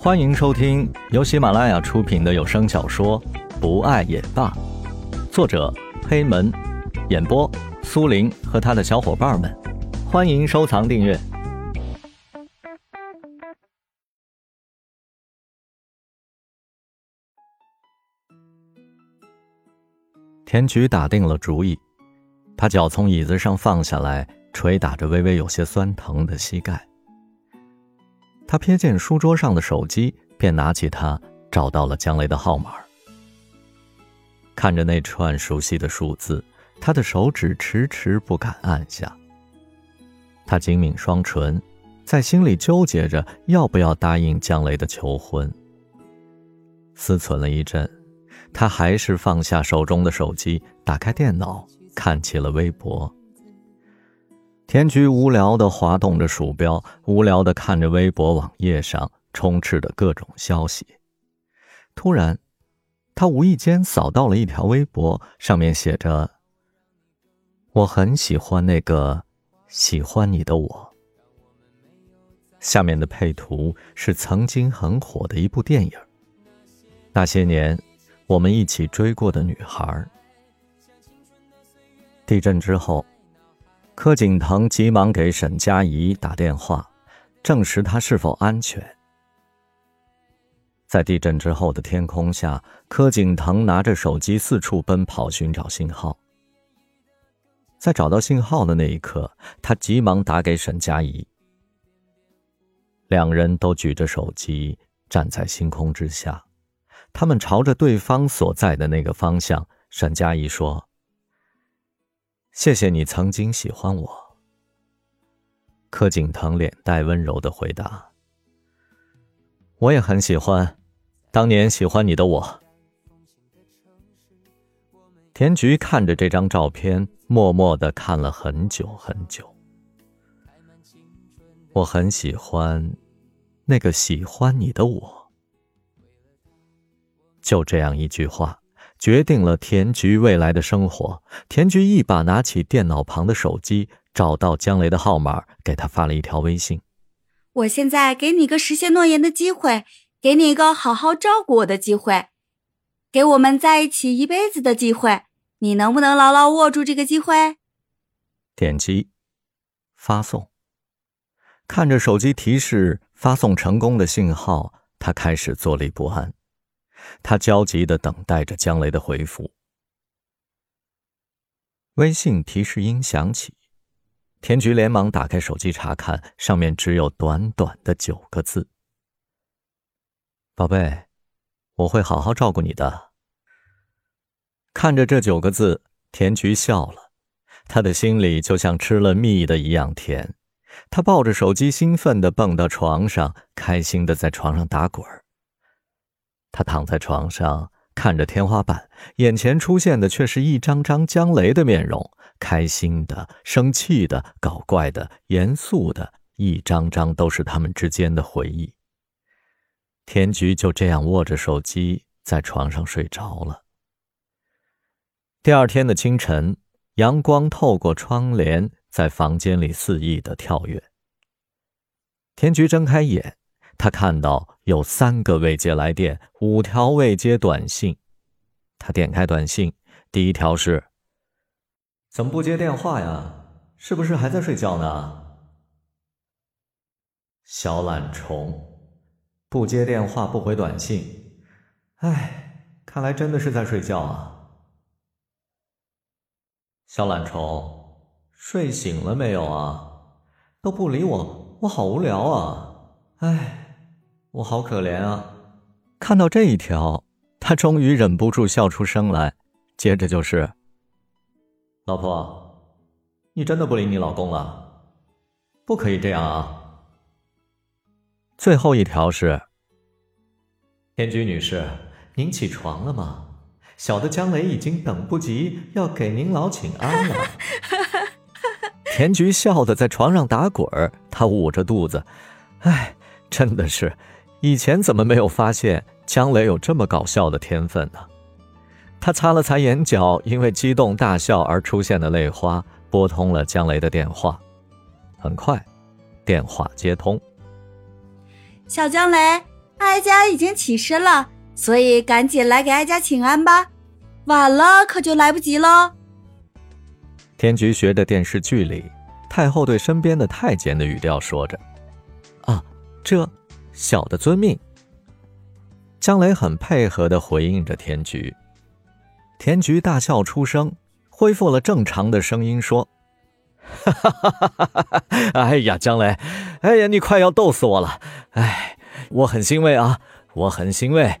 欢迎收听由喜马拉雅出品的有声小说《不爱也罢》，作者黑门，演播苏林和他的小伙伴们。欢迎收藏订阅。田菊打定了主意，把脚从椅子上放下来，捶打着微微有些酸疼的膝盖。他瞥见书桌上的手机，便拿起它，找到了江雷的号码。看着那串熟悉的数字，他的手指迟迟不敢按下。他紧抿双唇，在心里纠结着要不要答应江雷的求婚。思忖了一阵，他还是放下手中的手机，打开电脑，看起了微博。田菊无聊地滑动着鼠标，无聊地看着微博网页上充斥的各种消息。突然，他无意间扫到了一条微博，上面写着：“我很喜欢那个喜欢你的我。”下面的配图是曾经很火的一部电影《那些年我们一起追过的女孩》。地震之后。柯景腾急忙给沈佳宜打电话，证实她是否安全。在地震之后的天空下，柯景腾拿着手机四处奔跑寻找信号。在找到信号的那一刻，他急忙打给沈佳宜。两人都举着手机站在星空之下，他们朝着对方所在的那个方向。沈佳宜说。谢谢你曾经喜欢我。柯景腾脸带温柔的回答：“我也很喜欢，当年喜欢你的我。”田菊看着这张照片，默默的看了很久很久。我很喜欢，那个喜欢你的我。就这样一句话。决定了田菊未来的生活。田菊一把拿起电脑旁的手机，找到江雷的号码，给他发了一条微信：“我现在给你个实现诺言的机会，给你一个好好照顾我的机会，给我们在一起一辈子的机会。你能不能牢牢握住这个机会？”点击发送，看着手机提示发送成功的信号，他开始坐立不安。他焦急的等待着江雷的回复。微信提示音响起，田菊连忙打开手机查看，上面只有短短的九个字：“宝贝，我会好好照顾你的。”看着这九个字，田菊笑了，他的心里就像吃了蜜的一样甜。他抱着手机，兴奋的蹦到床上，开心的在床上打滚儿。他躺在床上，看着天花板，眼前出现的却是一张张江雷的面容，开心的、生气的、搞怪的、严肃的，一张张都是他们之间的回忆。田菊就这样握着手机，在床上睡着了。第二天的清晨，阳光透过窗帘，在房间里肆意的跳跃。田菊睁开眼。他看到有三个未接来电，五条未接短信。他点开短信，第一条是：“怎么不接电话呀？是不是还在睡觉呢？”小懒虫，不接电话，不回短信。哎，看来真的是在睡觉啊。小懒虫，睡醒了没有啊？都不理我，我好无聊啊。哎。我好可怜啊！看到这一条，他终于忍不住笑出声来。接着就是：“老婆，你真的不理你老公了？不可以这样啊！”最后一条是：“天菊女士，您起床了吗？小的江雷已经等不及要给您老请安了。”田菊笑得在床上打滚儿，她捂着肚子，哎，真的是。以前怎么没有发现江雷有这么搞笑的天分呢？他擦了擦眼角因为激动大笑而出现的泪花，拨通了江雷的电话。很快，电话接通。小江雷，哀家已经起身了，所以赶紧来给哀家请安吧，晚了可就来不及喽。天菊学着电视剧里太后对身边的太监的语调说着：“啊，这小的遵命。”江雷很配合的回应着田菊。田菊大笑出声，恢复了正常的声音说：“哈哈哈哈哈哈！哎呀，江雷，哎呀，你快要逗死我了！哎，我很欣慰啊，我很欣慰。”